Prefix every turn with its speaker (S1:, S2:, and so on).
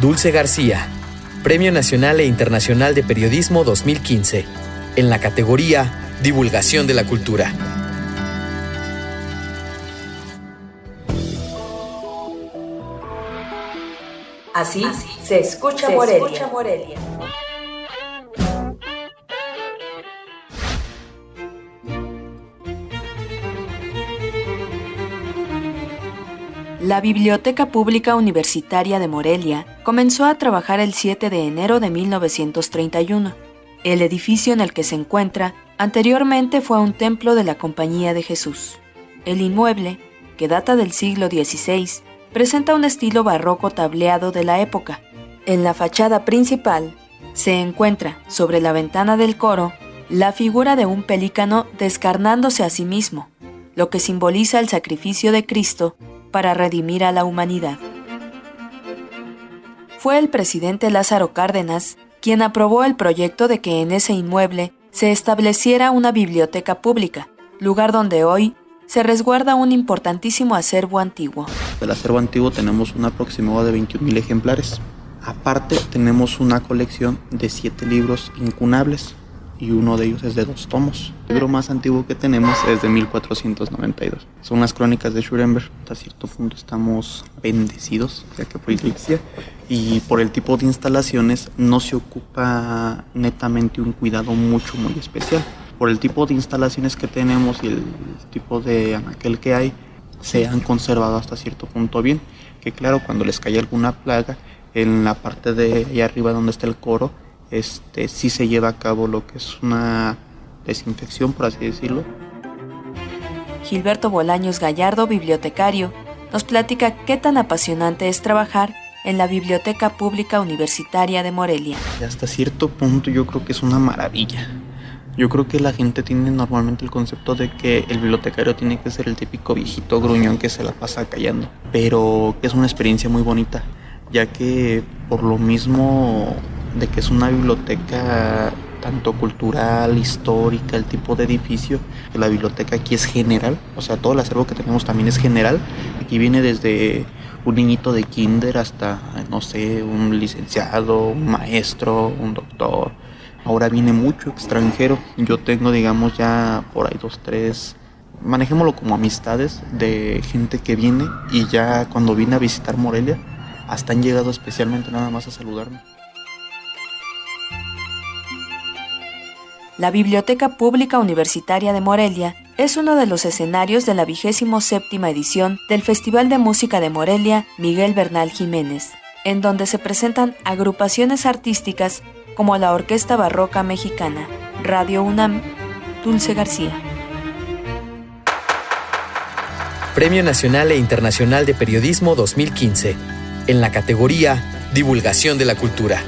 S1: Dulce García, Premio Nacional e Internacional de Periodismo 2015, en la categoría Divulgación de la Cultura.
S2: Así, se escucha Morelia. La Biblioteca Pública Universitaria de Morelia comenzó a trabajar el 7 de enero de 1931. El edificio en el que se encuentra anteriormente fue un templo de la Compañía de Jesús. El inmueble, que data del siglo XVI, presenta un estilo barroco tableado de la época. En la fachada principal se encuentra, sobre la ventana del coro, la figura de un pelícano descarnándose a sí mismo, lo que simboliza el sacrificio de Cristo para redimir a la humanidad. Fue el presidente Lázaro Cárdenas quien aprobó el proyecto de que en ese inmueble se estableciera una biblioteca pública, lugar donde hoy se resguarda un importantísimo acervo antiguo.
S3: Del acervo antiguo tenemos un aproximado de 21.000 ejemplares. Aparte tenemos una colección de 7 libros incunables, y uno de ellos es de dos tomos. El libro más antiguo que tenemos es de 1492. Son las crónicas de Schurenberg. Hasta cierto punto estamos bendecidos, ya que fue iglesia. Y por el tipo de instalaciones no se ocupa netamente un cuidado mucho, muy especial. Por el tipo de instalaciones que tenemos y el tipo de anaquel que hay, se han conservado hasta cierto punto bien. Que claro, cuando les cae alguna plaga, en la parte de allá arriba donde está el coro, este, sí se lleva a cabo lo que es una desinfección, por así decirlo.
S2: Gilberto Bolaños Gallardo, bibliotecario, nos platica qué tan apasionante es trabajar en la Biblioteca Pública Universitaria de Morelia.
S3: Hasta cierto punto yo creo que es una maravilla. Yo creo que la gente tiene normalmente el concepto de que el bibliotecario tiene que ser el típico viejito gruñón que se la pasa callando, pero es una experiencia muy bonita, ya que por lo mismo de que es una biblioteca tanto cultural, histórica, el tipo de edificio, la biblioteca aquí es general, o sea, todo el acervo que tenemos también es general. Aquí viene desde un niñito de kinder hasta, no sé, un licenciado, un maestro, un doctor. Ahora viene mucho extranjero. Yo tengo, digamos, ya por ahí dos, tres, manejémoslo como amistades de gente que viene y ya cuando viene a visitar Morelia, hasta han llegado especialmente nada más a saludarme.
S2: La Biblioteca Pública Universitaria de Morelia es uno de los escenarios de la vigésimo séptima edición del Festival de Música de Morelia Miguel Bernal Jiménez, en donde se presentan agrupaciones artísticas como la Orquesta Barroca Mexicana, Radio UNAM, Dulce García.
S1: Premio Nacional e Internacional de Periodismo 2015, en la categoría Divulgación de la Cultura.